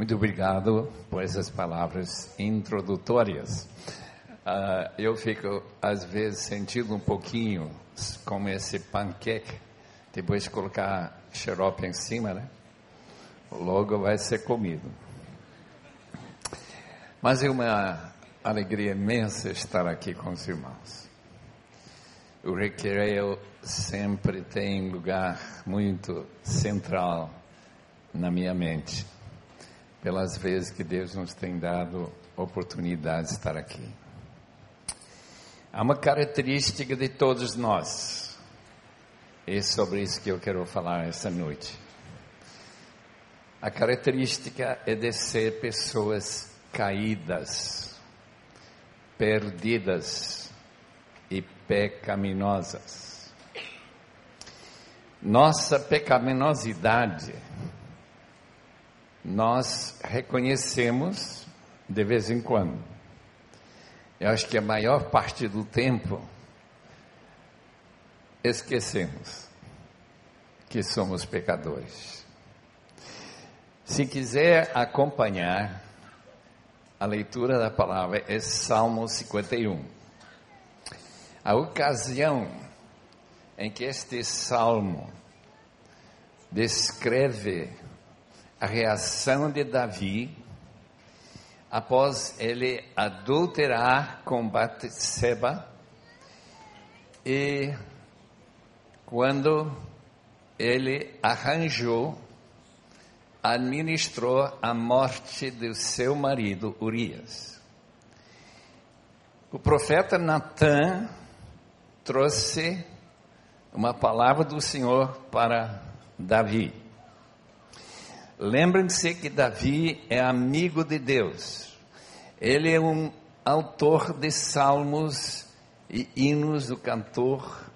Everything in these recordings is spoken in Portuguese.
Muito obrigado por essas palavras introdutórias. Uh, eu fico, às vezes, sentindo um pouquinho como esse panqueque, depois de colocar xarope em cima, né? Logo vai ser comido. Mas é uma alegria imensa estar aqui com os irmãos. O recreio sempre tem lugar muito central na minha mente pelas vezes que Deus nos tem dado oportunidade de estar aqui. Há uma característica de todos nós, e é sobre isso que eu quero falar essa noite. A característica é de ser pessoas caídas, perdidas e pecaminosas. Nossa pecaminosidade nós reconhecemos de vez em quando. Eu acho que a maior parte do tempo esquecemos que somos pecadores. Se quiser acompanhar a leitura da palavra, é Salmo 51. A ocasião em que este salmo descreve a reação de Davi após ele adulterar com Batseba e quando ele arranjou, administrou a morte do seu marido Urias. O profeta Natan trouxe uma palavra do Senhor para Davi. Lembrem-se que Davi é amigo de Deus. Ele é um autor de salmos e hinos do cantor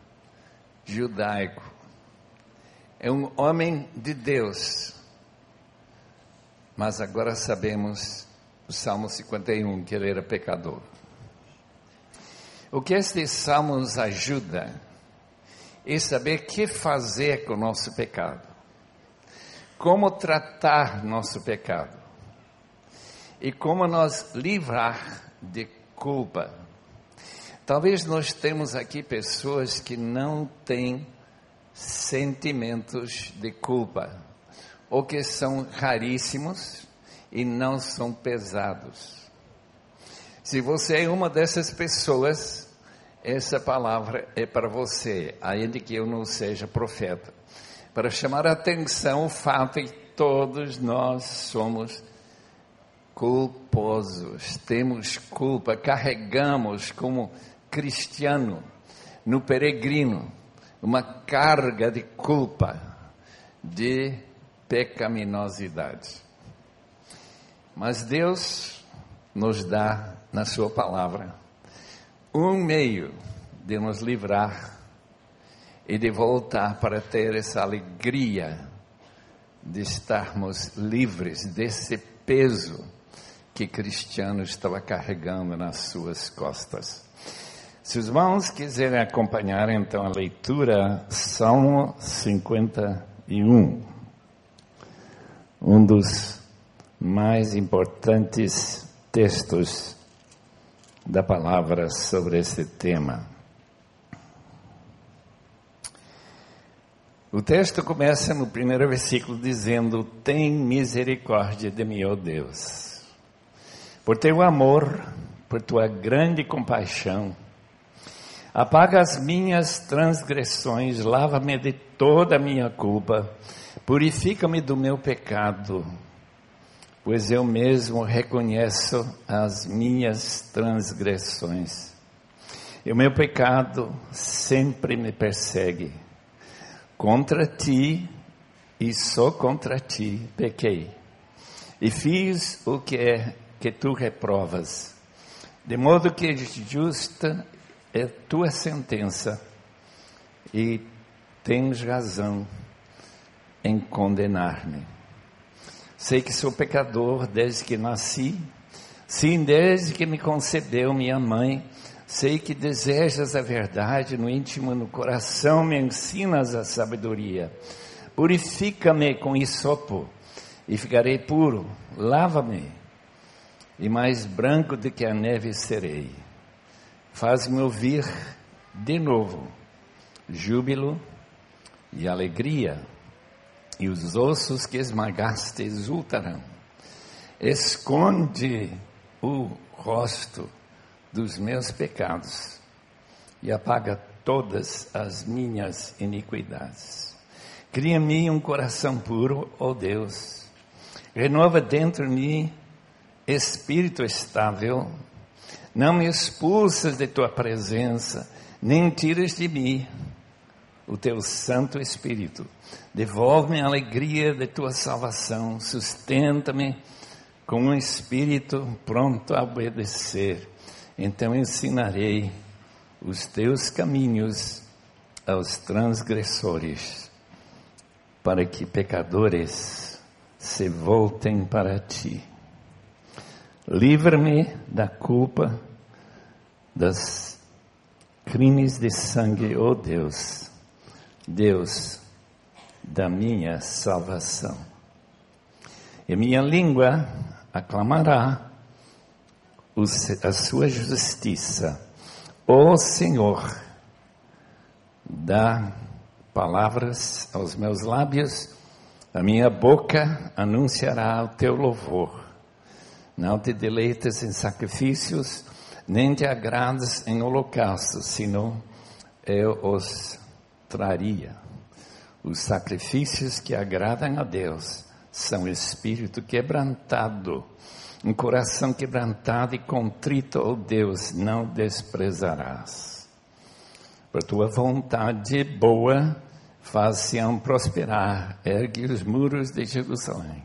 judaico. É um homem de Deus. Mas agora sabemos o Salmo 51 que ele era pecador. O que este salmo nos ajuda é saber o que fazer com o nosso pecado como tratar nosso pecado e como nos livrar de culpa. Talvez nós temos aqui pessoas que não têm sentimentos de culpa, ou que são raríssimos e não são pesados. Se você é uma dessas pessoas, essa palavra é para você, ainda que eu não seja profeta para chamar a atenção o fato de que todos nós somos culposos, temos culpa, carregamos como cristiano no peregrino uma carga de culpa, de pecaminosidade. Mas Deus nos dá na Sua palavra um meio de nos livrar e de voltar para ter essa alegria de estarmos livres desse peso que Cristiano estava carregando nas suas costas. Se os irmãos quiserem acompanhar então a leitura, Salmo 51, um dos mais importantes textos da palavra sobre esse tema. O texto começa no primeiro versículo dizendo: Tem misericórdia de mim, ó Deus, por teu amor, por tua grande compaixão. Apaga as minhas transgressões, lava-me de toda a minha culpa, purifica-me do meu pecado, pois eu mesmo reconheço as minhas transgressões. E o meu pecado sempre me persegue Contra ti e só contra ti pequei. E fiz o que é que tu reprovas. De modo que justa é tua sentença e tens razão em condenar-me. Sei que sou pecador desde que nasci, sim, desde que me concebeu minha mãe Sei que desejas a verdade no íntimo, no coração, me ensinas a sabedoria. Purifica-me com isopo e ficarei puro. Lava-me, e mais branco do que a neve serei. Faz-me ouvir de novo júbilo e alegria, e os ossos que esmagaste exultarão. Esconde o rosto dos meus pecados e apaga todas as minhas iniquidades. Cria em mim um coração puro, ó oh Deus. Renova dentro de mim espírito estável. Não me expulsas de tua presença, nem tiras de mim o teu Santo Espírito. Devolve-me a alegria de tua salvação, sustenta-me com um espírito pronto a obedecer. Então ensinarei os teus caminhos aos transgressores, para que pecadores se voltem para ti. Livra-me da culpa das crimes de sangue, ó oh Deus, Deus da minha salvação. E minha língua aclamará a sua justiça. Ó Senhor, dá palavras aos meus lábios, a minha boca anunciará o teu louvor. Não te deleites em sacrifícios, nem te agrades em holocaustos, senão eu os traria. Os sacrifícios que agradam a Deus são espírito quebrantado, um coração quebrantado e contrito, oh Deus, não desprezarás. Por tua vontade boa, faz-se-ão prosperar, ergue os muros de Jerusalém.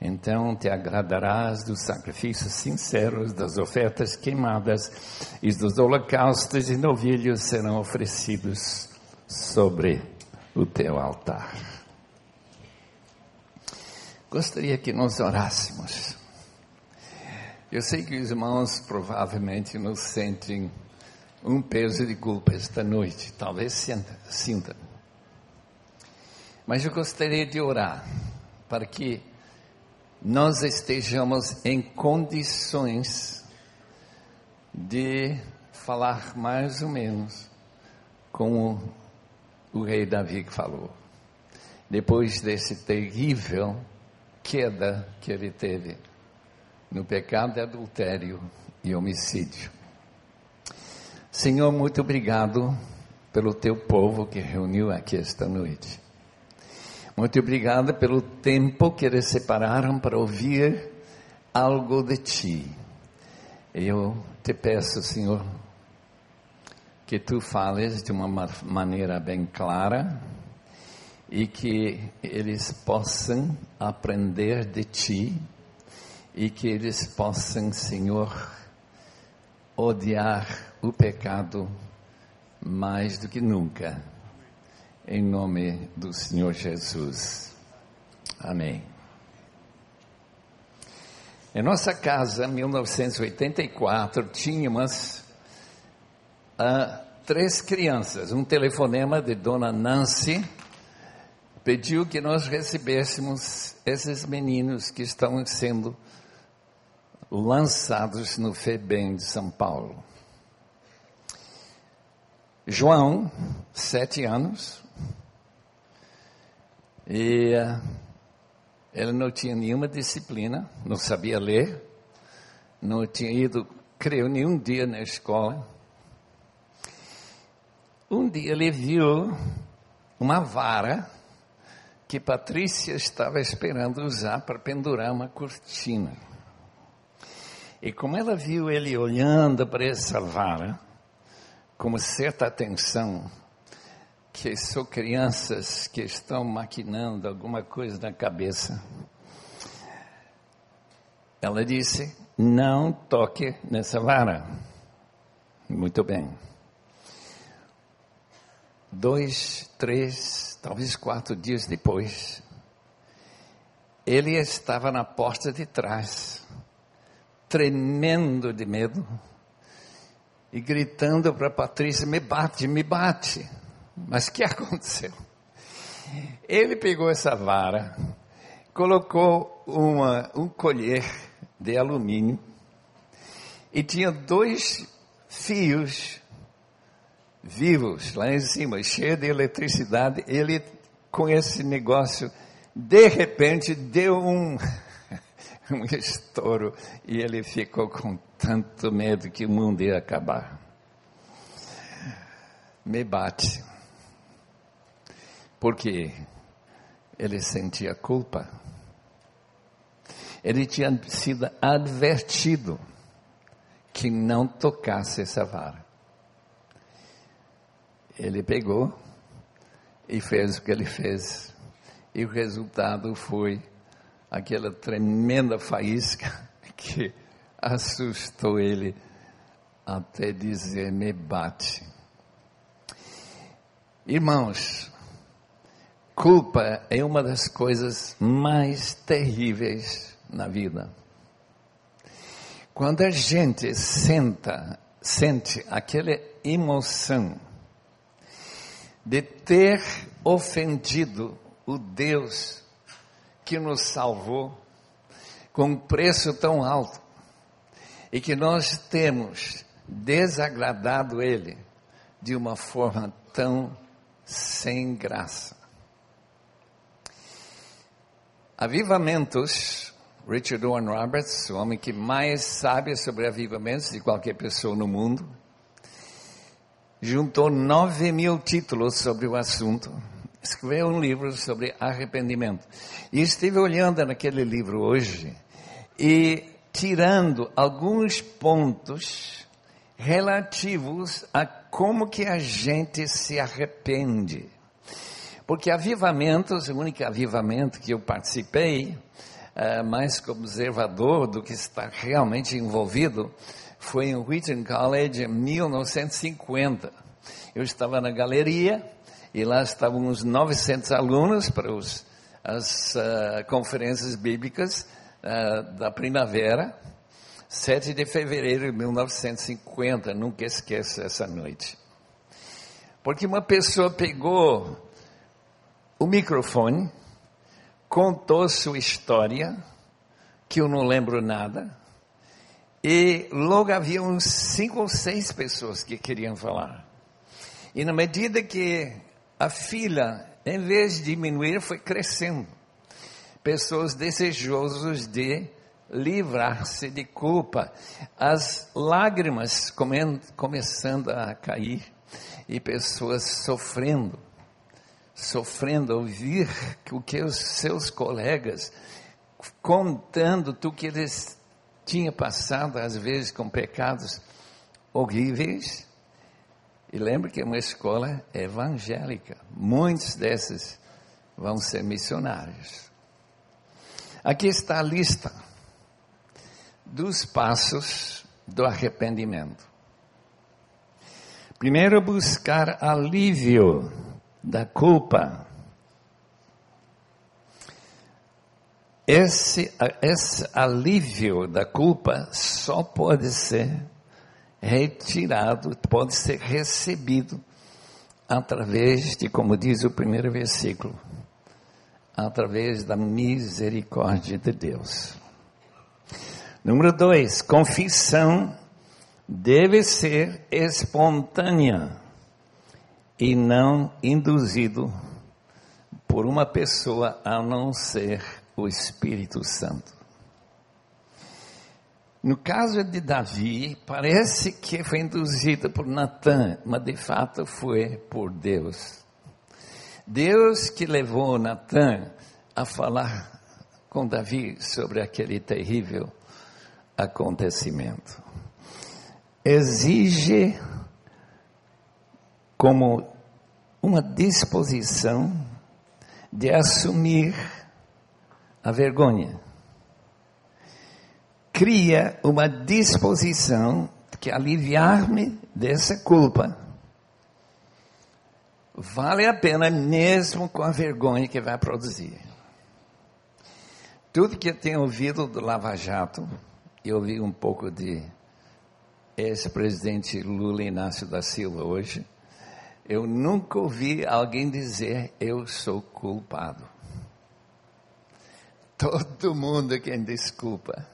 Então te agradarás dos sacrifícios sinceros, das ofertas queimadas e dos holocaustos e novilhos serão oferecidos sobre o teu altar. Gostaria que nós orássemos. Eu sei que os irmãos provavelmente nos sentem um peso de culpa esta noite, talvez sinta, sinta. Mas eu gostaria de orar para que nós estejamos em condições de falar mais ou menos como o rei Davi falou. Depois desse terrível queda que ele teve no pecado de adultério e homicídio. Senhor, muito obrigado pelo teu povo que reuniu aqui esta noite. Muito obrigado pelo tempo que eles separaram para ouvir algo de ti. Eu te peço, Senhor, que tu fales de uma maneira bem clara e que eles possam aprender de ti e que eles possam, Senhor, odiar o pecado mais do que nunca em nome do Senhor Jesus. Amém. Em nossa casa, em 1984, tínhamos uh, três crianças. Um telefonema de Dona Nancy pediu que nós recebêssemos esses meninos que estão sendo lançados no FEBEM de São Paulo. João, sete anos, e uh, ele não tinha nenhuma disciplina, não sabia ler, não tinha ido, creio, nenhum dia na escola. Um dia ele viu uma vara que Patrícia estava esperando usar para pendurar uma cortina. E como ela viu ele olhando para essa vara, com certa atenção, que são crianças que estão maquinando alguma coisa na cabeça. Ela disse: Não toque nessa vara. Muito bem. Dois, três, talvez quatro dias depois, ele estava na porta de trás, tremendo de medo e gritando para Patrícia: Me bate, me bate. Mas o que aconteceu? Ele pegou essa vara, colocou uma, um colher de alumínio e tinha dois fios vivos lá em cima, cheio de eletricidade. Ele, com esse negócio, de repente deu um, um estouro e ele ficou com tanto medo que o mundo ia acabar. Me bate. Porque ele sentia culpa. Ele tinha sido advertido que não tocasse essa vara. Ele pegou e fez o que ele fez. E o resultado foi aquela tremenda faísca que assustou ele até dizer: me bate. Irmãos, culpa é uma das coisas mais terríveis na vida. Quando a gente senta, sente aquela emoção de ter ofendido o Deus que nos salvou com um preço tão alto e que nós temos desagradado Ele de uma forma tão sem graça. Avivamentos, Richard Owen Roberts, o homem que mais sabe sobre avivamentos de qualquer pessoa no mundo, juntou nove mil títulos sobre o assunto, escreveu um livro sobre arrependimento. E estive olhando naquele livro hoje e tirando alguns pontos relativos a como que a gente se arrepende. Porque avivamentos, o único avivamento que eu participei, é, mais como observador do que está realmente envolvido, foi em Wheaton College em 1950. Eu estava na galeria e lá estavam uns 900 alunos para os, as uh, conferências bíblicas uh, da primavera, 7 de fevereiro de 1950, nunca esqueço essa noite. Porque uma pessoa pegou o microfone, contou sua história, que eu não lembro nada, e logo havia uns cinco ou seis pessoas que queriam falar. E na medida que a fila, em vez de diminuir, foi crescendo. Pessoas desejosas de livrar-se de culpa. As lágrimas começando a cair e pessoas sofrendo, sofrendo ouvir o que os seus colegas contando tudo que eles tinha passado, às vezes, com pecados horríveis. E lembre que é uma escola evangélica. Muitos desses vão ser missionários. Aqui está a lista dos passos do arrependimento. Primeiro, buscar alívio da culpa. Esse, esse alívio da culpa só pode ser retirado, pode ser recebido através de, como diz o primeiro versículo, através da misericórdia de Deus. Número dois, confissão deve ser espontânea e não induzido por uma pessoa a não ser o Espírito Santo. No caso de Davi, parece que foi induzida por Natan, mas de fato foi por Deus. Deus que levou Natan a falar com Davi sobre aquele terrível acontecimento. Exige como uma disposição de assumir a vergonha. Cria uma disposição que aliviar-me dessa culpa vale a pena mesmo com a vergonha que vai produzir. Tudo que eu tenho ouvido do Lava Jato, eu ouvi um pouco de ex-presidente Lula Inácio da Silva hoje, eu nunca ouvi alguém dizer eu sou culpado. Todo mundo quem desculpa.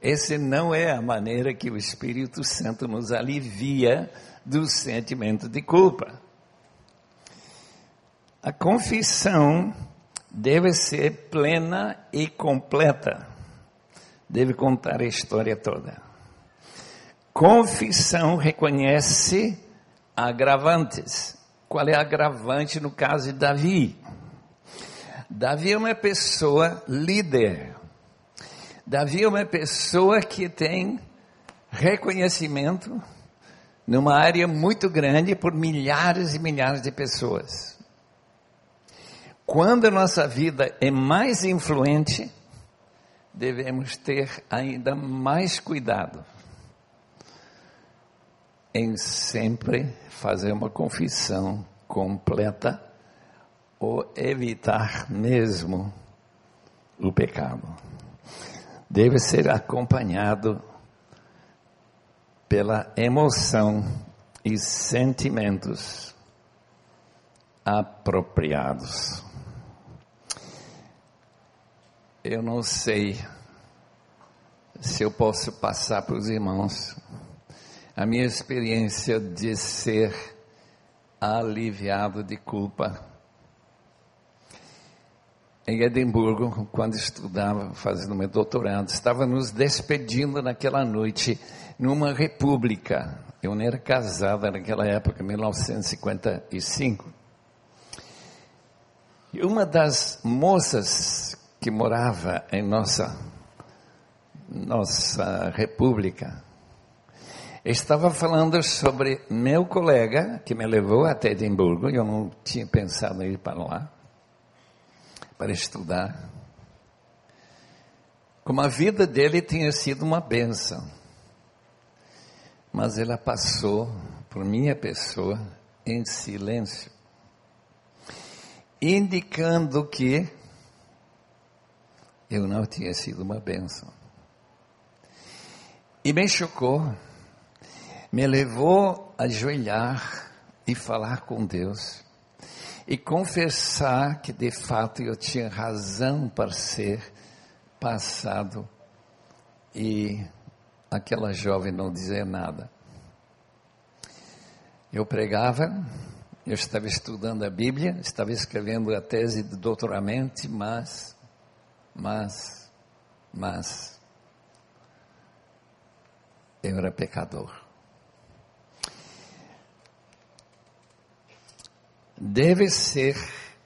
Essa não é a maneira que o Espírito Santo nos alivia do sentimento de culpa. A confissão deve ser plena e completa. Deve contar a história toda. Confissão reconhece agravantes. Qual é agravante no caso de Davi? Davi é uma pessoa líder. Davi é uma pessoa que tem reconhecimento numa área muito grande por milhares e milhares de pessoas. Quando a nossa vida é mais influente, devemos ter ainda mais cuidado em sempre fazer uma confissão completa ou evitar mesmo o pecado. Deve ser acompanhado pela emoção e sentimentos apropriados. Eu não sei se eu posso passar para os irmãos a minha experiência de ser aliviado de culpa. Em Edimburgo, quando estudava, fazendo meu doutorado, estava nos despedindo naquela noite numa república. Eu não era casada naquela época, 1955. E uma das moças que morava em nossa, nossa república estava falando sobre meu colega que me levou até Edimburgo. Eu não tinha pensado em ir para lá para estudar. Como a vida dele tinha sido uma benção mas ela passou por minha pessoa em silêncio, indicando que eu não tinha sido uma bênção. E me chocou, me levou a ajoelhar e falar com Deus e confessar que de fato eu tinha razão para ser passado e aquela jovem não dizer nada. Eu pregava, eu estava estudando a Bíblia, estava escrevendo a tese de doutoramento, mas, mas, mas, eu era pecador. Deve ser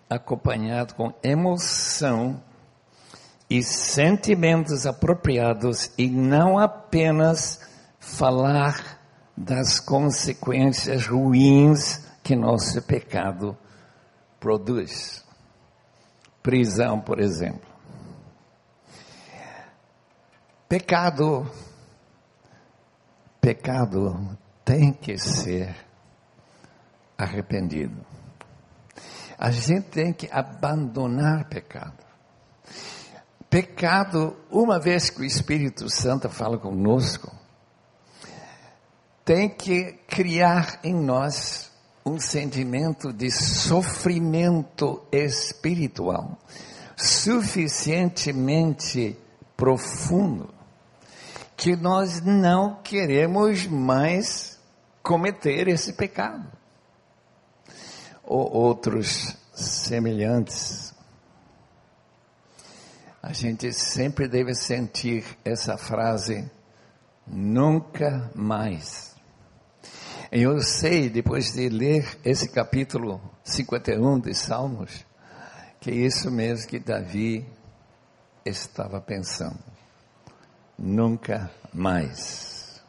acompanhado com emoção e sentimentos apropriados e não apenas falar das consequências ruins que nosso pecado produz. Prisão, por exemplo. Pecado, pecado tem que ser arrependido. A gente tem que abandonar pecado. Pecado, uma vez que o Espírito Santo fala conosco, tem que criar em nós um sentimento de sofrimento espiritual suficientemente profundo que nós não queremos mais cometer esse pecado ou outros semelhantes a gente sempre deve sentir essa frase, nunca mais. Eu sei, depois de ler esse capítulo 51 de Salmos, que é isso mesmo que Davi estava pensando. Nunca mais.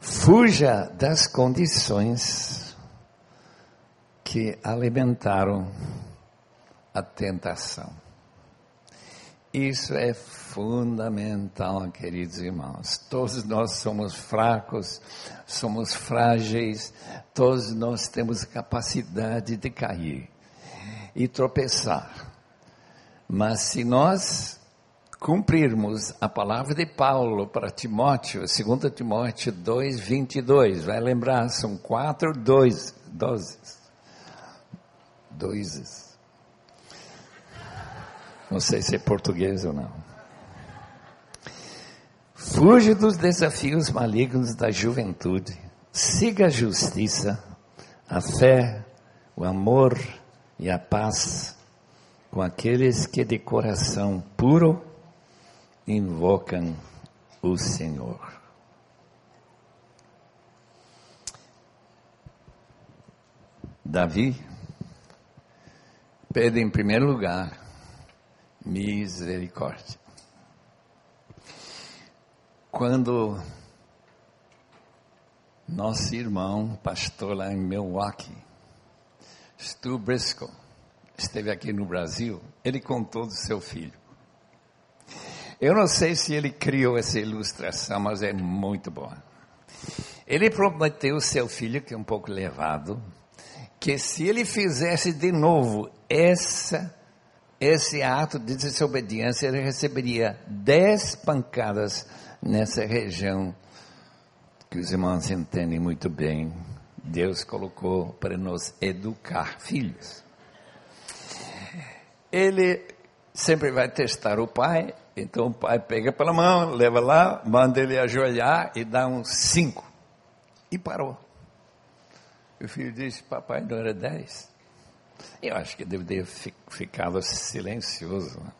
Fuja das condições que alimentaram a tentação. Isso é fundamental, queridos irmãos. Todos nós somos fracos, somos frágeis, todos nós temos capacidade de cair e tropeçar. Mas se nós cumprirmos a palavra de Paulo para Timóteo, 2 Timóteo 2, 22, vai lembrar, são quatro dois, doses, dois Não sei se é português ou não. Fuja dos desafios malignos da juventude. Siga a justiça, a fé, o amor e a paz com aqueles que de coração puro invocam o Senhor. Davi pede em primeiro lugar misericórdia. Quando nosso irmão, pastor lá em Milwaukee, Stu Briscoe, esteve aqui no Brasil, ele contou do seu filho. Eu não sei se ele criou essa ilustração, mas é muito boa. Ele prometeu ao seu filho, que é um pouco levado, que se ele fizesse de novo essa, esse ato de desobediência, ele receberia dez pancadas nessa região que os irmãos entendem muito bem. Deus colocou para nos educar filhos. Ele sempre vai testar o pai, então o pai pega pela mão, leva lá, manda ele ajoelhar e dá uns cinco. E parou. O filho disse: Papai, não era dez? Eu acho que deveria ter ficado silencioso. Né?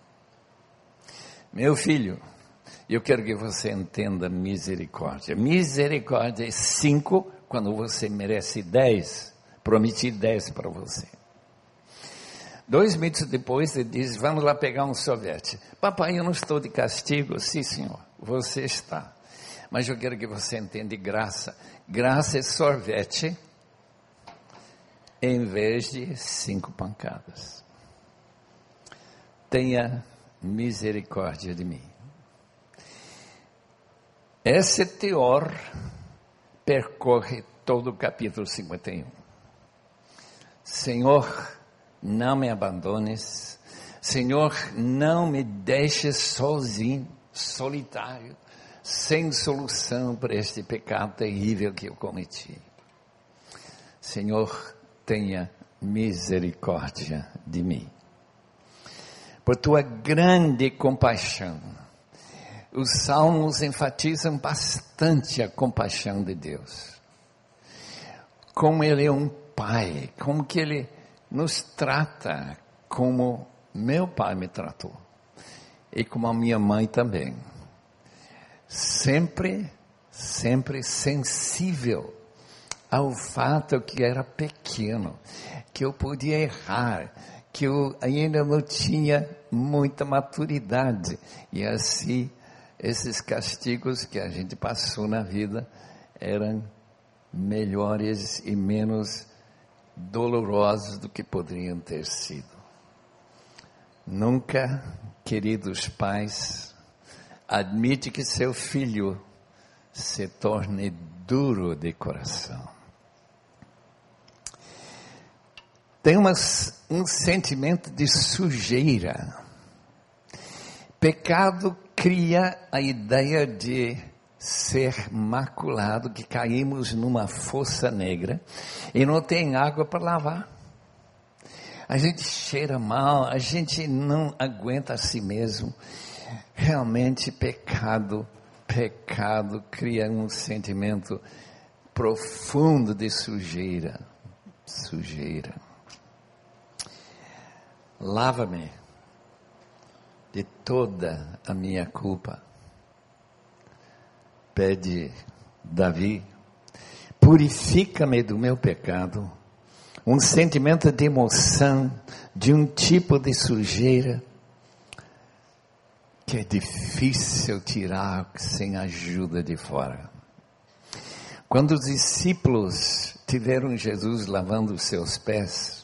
Meu filho, eu quero que você entenda misericórdia. Misericórdia é cinco quando você merece dez. Prometi dez para você. Dois minutos depois, ele diz: Vamos lá pegar um sorvete. Papai, eu não estou de castigo. Sim, senhor, você está. Mas eu quero que você entenda graça. Graça é sorvete em vez de cinco pancadas. Tenha misericórdia de mim. Esse teor percorre todo o capítulo 51. Senhor, não me abandones. Senhor, não me deixes sozinho, solitário, sem solução para este pecado terrível que eu cometi. Senhor, tenha misericórdia de mim. Por tua grande compaixão, os salmos enfatizam bastante a compaixão de Deus. Como Ele é um Pai, como que Ele nos trata como meu pai me tratou. E como a minha mãe também. Sempre, sempre sensível ao fato que era pequeno, que eu podia errar, que eu ainda não tinha muita maturidade. E assim, esses castigos que a gente passou na vida eram melhores e menos dolorosos do que poderiam ter sido. Nunca, queridos pais, admite que seu filho se torne duro de coração. Tem umas, um sentimento de sujeira. Pecado cria a ideia de ser maculado, que caímos numa fossa negra e não tem água para lavar. A gente cheira mal, a gente não aguenta a si mesmo. Realmente, pecado, pecado cria um sentimento profundo de sujeira. Sujeira. Lava-me de toda a minha culpa. Pede Davi, purifica-me do meu pecado. Um sentimento de emoção, de um tipo de sujeira que é difícil tirar sem ajuda de fora. Quando os discípulos tiveram Jesus lavando os seus pés,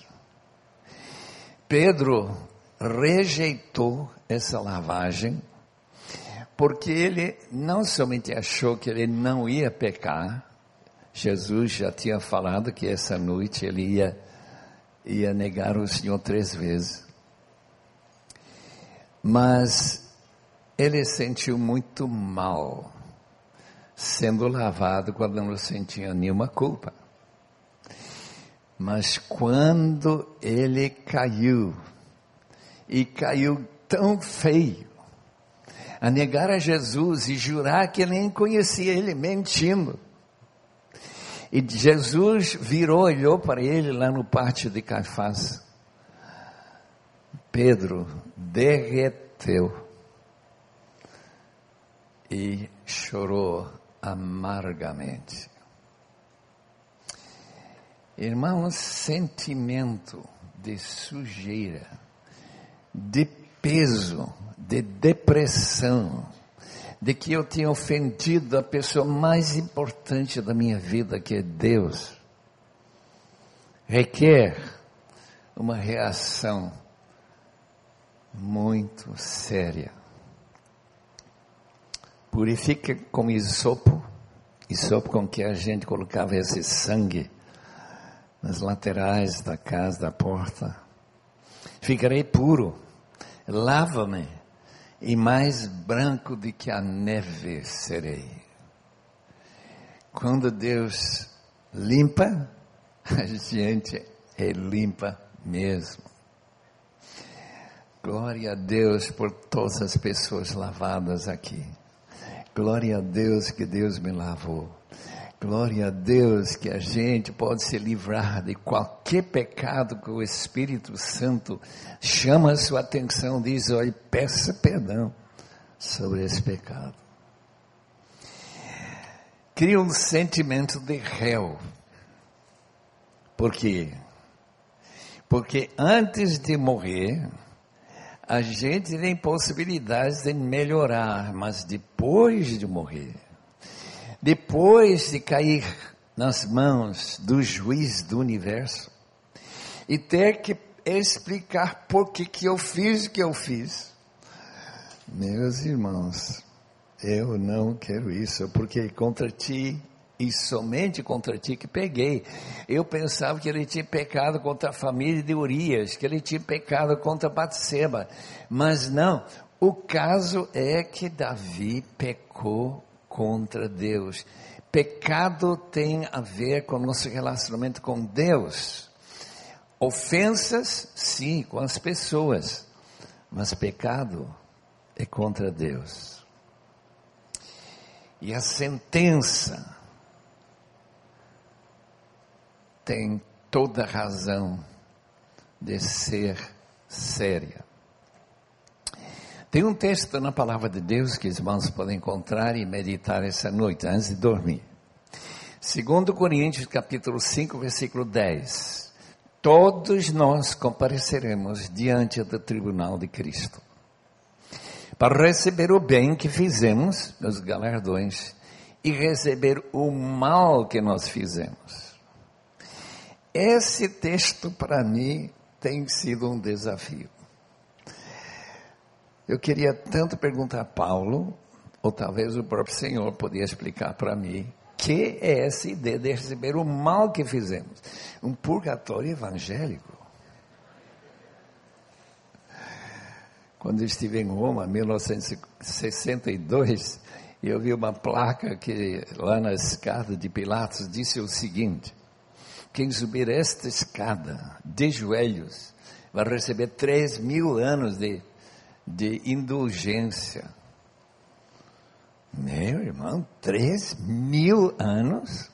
Pedro rejeitou essa lavagem, porque ele não somente achou que ele não ia pecar, Jesus já tinha falado que essa noite ele ia, ia negar o Senhor três vezes. Mas ele sentiu muito mal sendo lavado quando não sentia nenhuma culpa. Mas quando ele caiu, e caiu tão feio, a negar a Jesus e jurar que nem conhecia ele, mentindo. E Jesus virou, olhou para ele lá no pátio de Caifás. Pedro derreteu e chorou amargamente. Irmãos, sentimento de sujeira, de peso, de depressão, de que eu tinha ofendido a pessoa mais importante da minha vida, que é Deus, requer uma reação muito séria. Purifica com isopo, isopo com que a gente colocava esse sangue nas laterais da casa, da porta. Ficarei puro, lava-me, e mais branco do que a neve serei. Quando Deus limpa, a gente é limpa mesmo. Glória a Deus por todas as pessoas lavadas aqui. Glória a Deus que Deus me lavou. Glória a Deus que a gente pode se livrar de qualquer pecado que o Espírito Santo chama a sua atenção, diz, olha, peça perdão sobre esse pecado. Cria um sentimento de réu. Por quê? Porque antes de morrer, a gente tem possibilidades de melhorar, mas depois de morrer, depois de cair nas mãos do juiz do universo e ter que explicar por que, que eu fiz o que eu fiz. Meus irmãos, eu não quero isso, porque contra ti e somente contra ti que peguei. Eu pensava que ele tinha pecado contra a família de Urias, que ele tinha pecado contra Batseba, mas não. O caso é que Davi pecou contra Deus. Pecado tem a ver com o nosso relacionamento com Deus. Ofensas, sim, com as pessoas, mas pecado é contra Deus. E a sentença tem toda razão de ser séria. Tem um texto na palavra de Deus que os irmãos podem encontrar e meditar essa noite, antes de dormir. Segundo Coríntios capítulo 5, versículo 10. Todos nós compareceremos diante do tribunal de Cristo. Para receber o bem que fizemos, os galardões, e receber o mal que nós fizemos. Esse texto para mim tem sido um desafio. Eu queria tanto perguntar a Paulo, ou talvez o próprio Senhor podia explicar para mim, que é essa ideia de receber o mal que fizemos. Um purgatório evangélico. Quando eu estive em Roma, em 1962, eu vi uma placa que lá na escada de Pilatos disse o seguinte: quem subir esta escada de joelhos vai receber três mil anos de de indulgência. Meu irmão, três mil anos?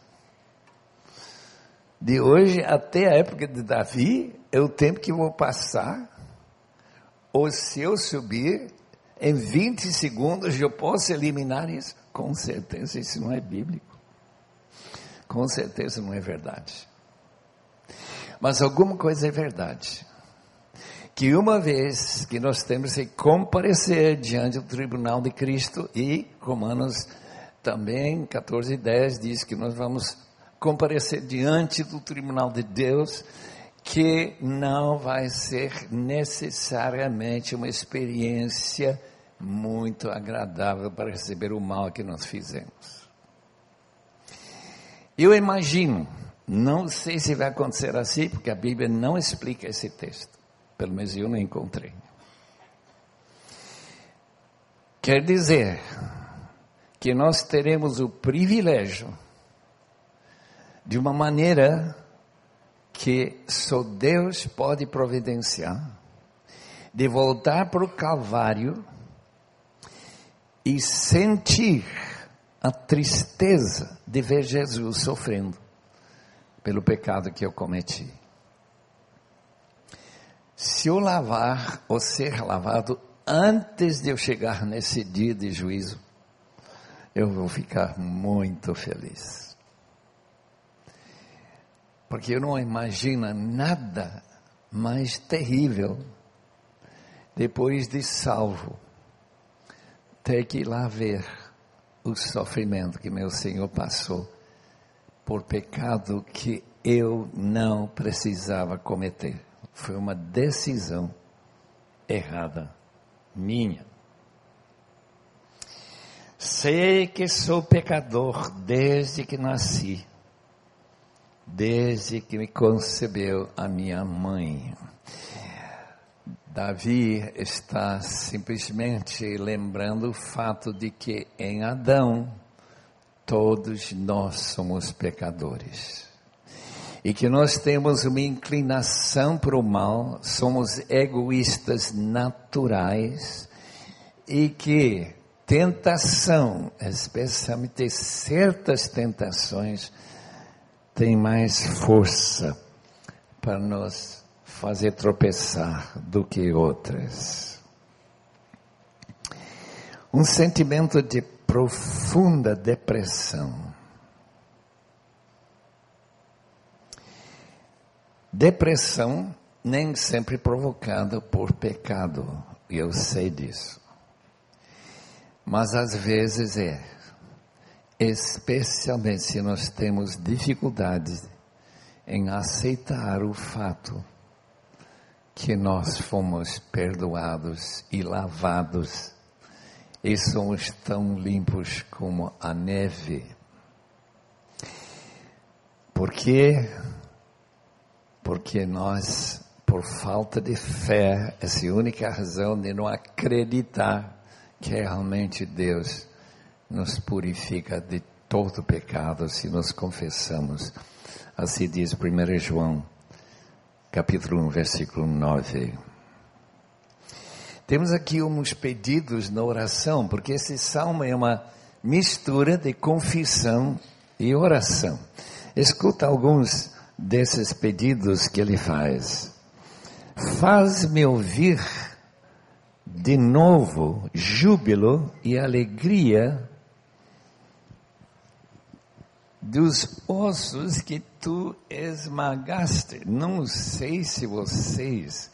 De hoje até a época de Davi, é o tempo que vou passar. Ou se eu subir, em 20 segundos eu posso eliminar isso? Com certeza isso não é bíblico. Com certeza não é verdade. Mas alguma coisa é verdade que uma vez que nós temos que comparecer diante do tribunal de Cristo e Romanos também 14 e 10 diz que nós vamos comparecer diante do tribunal de Deus que não vai ser necessariamente uma experiência muito agradável para receber o mal que nós fizemos. Eu imagino, não sei se vai acontecer assim, porque a Bíblia não explica esse texto pelo menos eu não encontrei. Quer dizer que nós teremos o privilégio de uma maneira que só Deus pode providenciar, de voltar para o Calvário e sentir a tristeza de ver Jesus sofrendo pelo pecado que eu cometi. Se eu lavar ou ser lavado antes de eu chegar nesse dia de juízo, eu vou ficar muito feliz. Porque eu não imagino nada mais terrível depois de salvo ter que ir lá ver o sofrimento que meu Senhor passou por pecado que eu não precisava cometer. Foi uma decisão errada minha. Sei que sou pecador desde que nasci, desde que me concebeu a minha mãe. Davi está simplesmente lembrando o fato de que em Adão todos nós somos pecadores. E que nós temos uma inclinação para o mal, somos egoístas naturais e que tentação, especialmente certas tentações, tem mais força para nos fazer tropeçar do que outras. Um sentimento de profunda depressão. Depressão nem sempre provocada por pecado, e eu sei disso. Mas às vezes é, especialmente se nós temos dificuldades em aceitar o fato que nós fomos perdoados e lavados e somos tão limpos como a neve. Por quê? Porque nós, por falta de fé, essa é a única razão de não acreditar que realmente Deus nos purifica de todo pecado se nos confessamos. Assim diz 1 João, capítulo 1, versículo 9. Temos aqui uns pedidos na oração, porque esse salmo é uma mistura de confissão e oração. Escuta alguns desses pedidos que ele faz. Faz-me ouvir de novo júbilo e alegria dos ossos que tu esmagaste. Não sei se vocês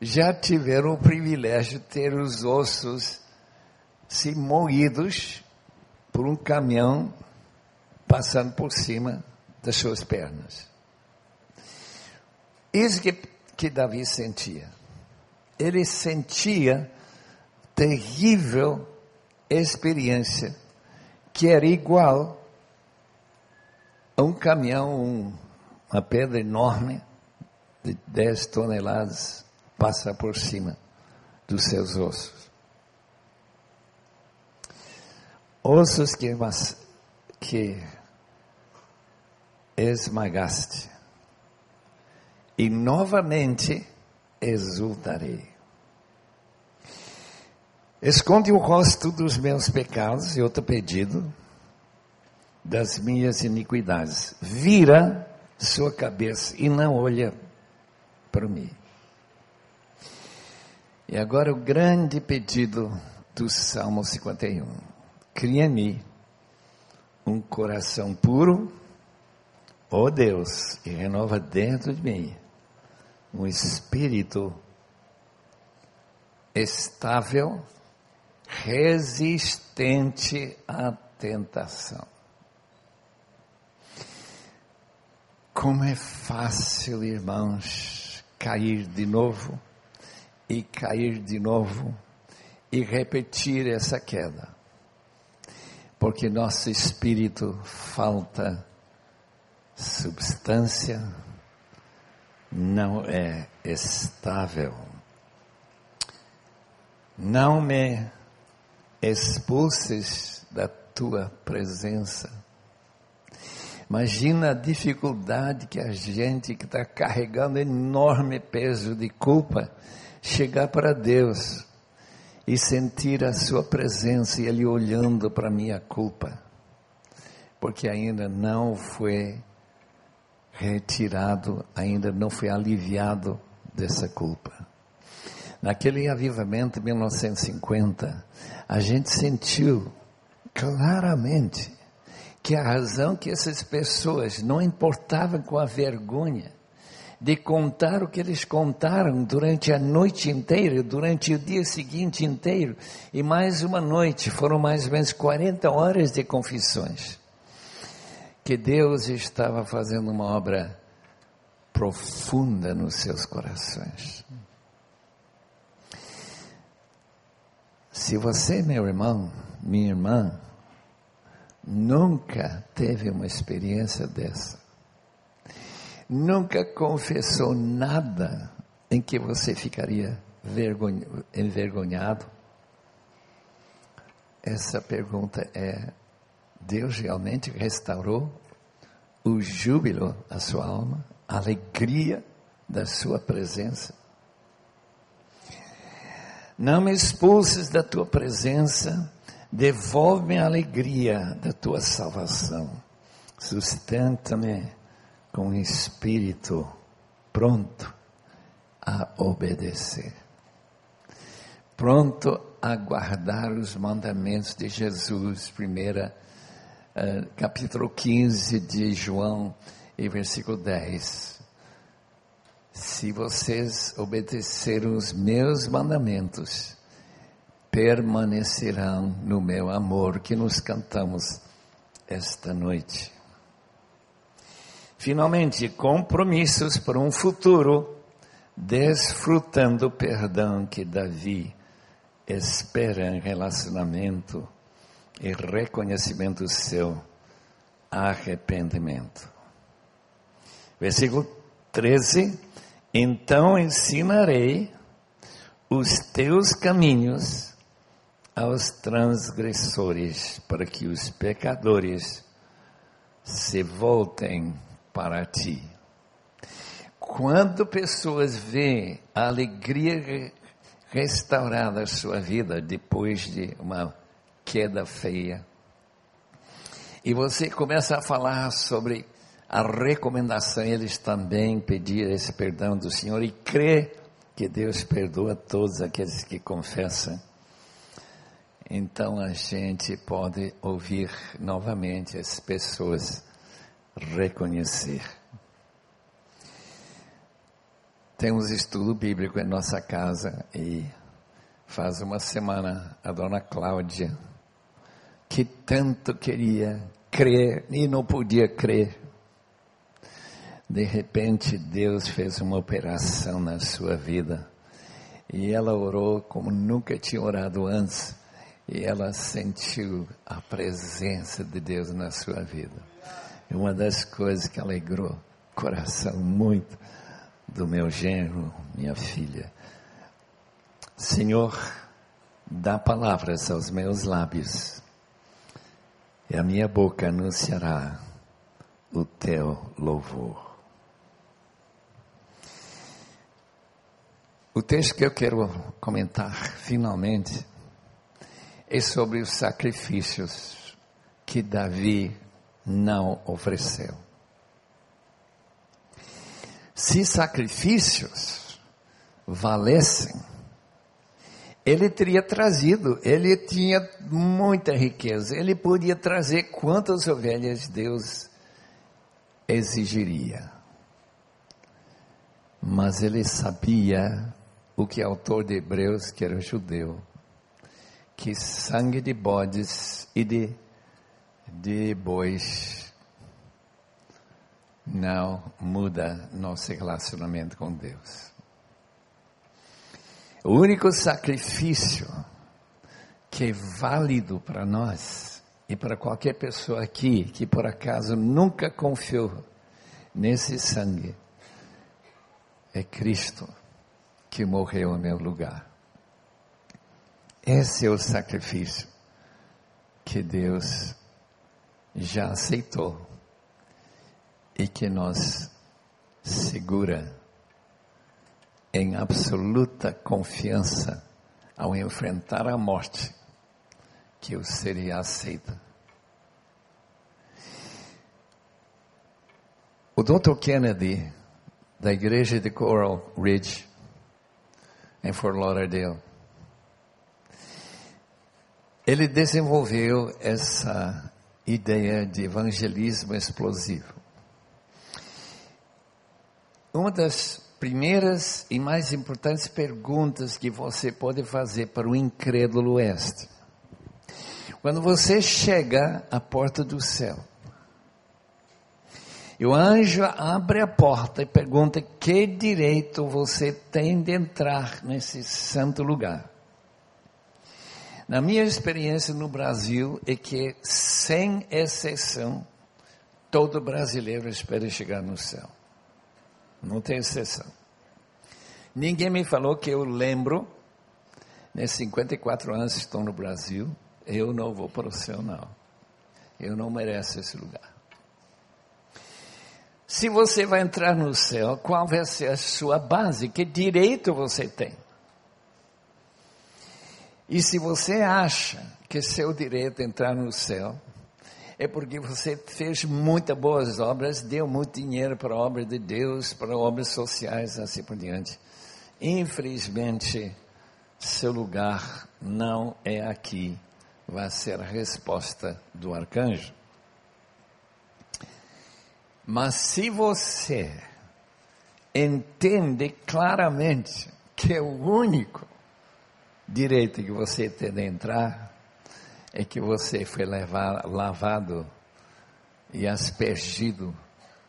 já tiveram o privilégio de ter os ossos se moídos por um caminhão passando por cima das suas pernas. Isso que, que Davi sentia ele sentia terrível experiência que era igual a um caminhão, um, uma pedra enorme de 10 toneladas passar por cima dos seus ossos. Ossos que, que esmagaste. E novamente exultarei. Esconde o rosto dos meus pecados, e outro pedido, das minhas iniquidades. Vira sua cabeça e não olha para mim. E agora o grande pedido do Salmo 51. Cria em mim um coração puro, ó oh Deus, e renova dentro de mim um espírito estável resistente à tentação. Como é fácil, irmãos, cair de novo e cair de novo e repetir essa queda. Porque nosso espírito falta substância, não é estável. Não me expulses da tua presença. Imagina a dificuldade que a gente que está carregando enorme peso de culpa chegar para Deus e sentir a Sua presença e Ele olhando para a minha culpa, porque ainda não foi retirado, ainda não foi aliviado dessa culpa. Naquele avivamento de 1950, a gente sentiu claramente que a razão que essas pessoas não importavam com a vergonha de contar o que eles contaram durante a noite inteira, durante o dia seguinte inteiro, e mais uma noite, foram mais ou menos 40 horas de confissões. Que Deus estava fazendo uma obra profunda nos seus corações. Se você, meu irmão, minha irmã, nunca teve uma experiência dessa, nunca confessou nada em que você ficaria envergonhado, essa pergunta é: Deus realmente restaurou o júbilo à sua alma, a alegria da sua presença? Não me expulses da tua presença, devolve-me a alegria da tua salvação. Sustenta-me com o espírito pronto a obedecer. Pronto a guardar os mandamentos de Jesus. Primeira, uh, capítulo 15 de João e versículo 10 se vocês obedecerem os meus mandamentos, permanecerão no meu amor que nos cantamos esta noite. Finalmente, compromissos para um futuro, desfrutando o perdão que Davi espera em relacionamento e reconhecimento seu arrependimento. Versículo 13 então ensinarei os teus caminhos aos transgressores, para que os pecadores se voltem para ti. Quando pessoas veem a alegria restaurada na sua vida depois de uma queda feia, e você começa a falar sobre a recomendação eles também pedir esse perdão do Senhor e crer que Deus perdoa todos aqueles que confessam. Então a gente pode ouvir novamente as pessoas reconhecer. Temos estudo bíblico em nossa casa e faz uma semana a dona Cláudia, que tanto queria crer e não podia crer, de repente, Deus fez uma operação na sua vida. E ela orou como nunca tinha orado antes. E ela sentiu a presença de Deus na sua vida. E uma das coisas que alegrou o coração muito do meu genro, minha filha. Senhor, dá palavras aos meus lábios, e a minha boca anunciará o teu louvor. O texto que eu quero comentar finalmente é sobre os sacrifícios que Davi não ofereceu. Se sacrifícios valessem, ele teria trazido, ele tinha muita riqueza, ele podia trazer quantas ovelhas Deus exigiria. Mas ele sabia o que é autor de Hebreus, que era judeu, que sangue de bodes e de, de bois não muda nosso relacionamento com Deus. O único sacrifício que é válido para nós e para qualquer pessoa aqui que por acaso nunca confiou nesse sangue é Cristo que morreu em meu lugar. Esse é o sacrifício que Deus já aceitou e que nos segura em absoluta confiança ao enfrentar a morte, que eu seria aceito. O Dr. Kennedy, da igreja de Coral Ridge, em Fort Lauderdale, ele desenvolveu essa ideia de evangelismo explosivo. Uma das primeiras e mais importantes perguntas que você pode fazer para o incrédulo esta. Quando você chega à porta do céu, e o anjo abre a porta e pergunta que direito você tem de entrar nesse santo lugar. Na minha experiência no Brasil é que, sem exceção, todo brasileiro espera chegar no céu. Não tem exceção. Ninguém me falou que eu lembro, nesses 54 anos que estou no Brasil, eu não vou para o céu, não. Eu não mereço esse lugar. Se você vai entrar no céu, qual vai ser a sua base? Que direito você tem? E se você acha que seu direito é entrar no céu é porque você fez muitas boas obras, deu muito dinheiro para a obra de Deus, para obras sociais, assim por diante. Infelizmente, seu lugar não é aqui, vai ser a resposta do arcanjo. Mas se você entende claramente que é o único direito que você tem de entrar é que você foi levar, lavado e aspergido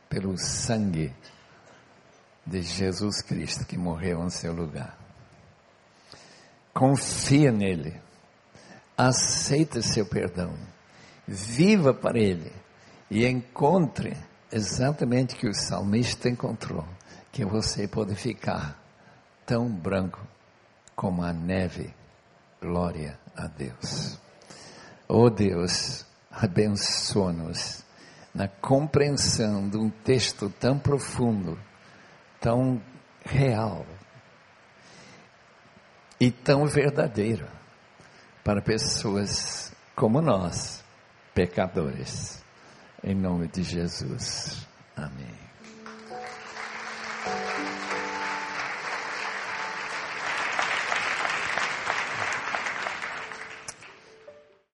pelo sangue de Jesus Cristo que morreu em seu lugar. Confia nele, aceita seu perdão, viva para ele e encontre exatamente o que o salmista encontrou, que você pode ficar tão branco como a neve. Glória a Deus. Oh Deus, abençoa-nos na compreensão de um texto tão profundo, tão real e tão verdadeiro para pessoas como nós, pecadores. Em nome de Jesus. Amém.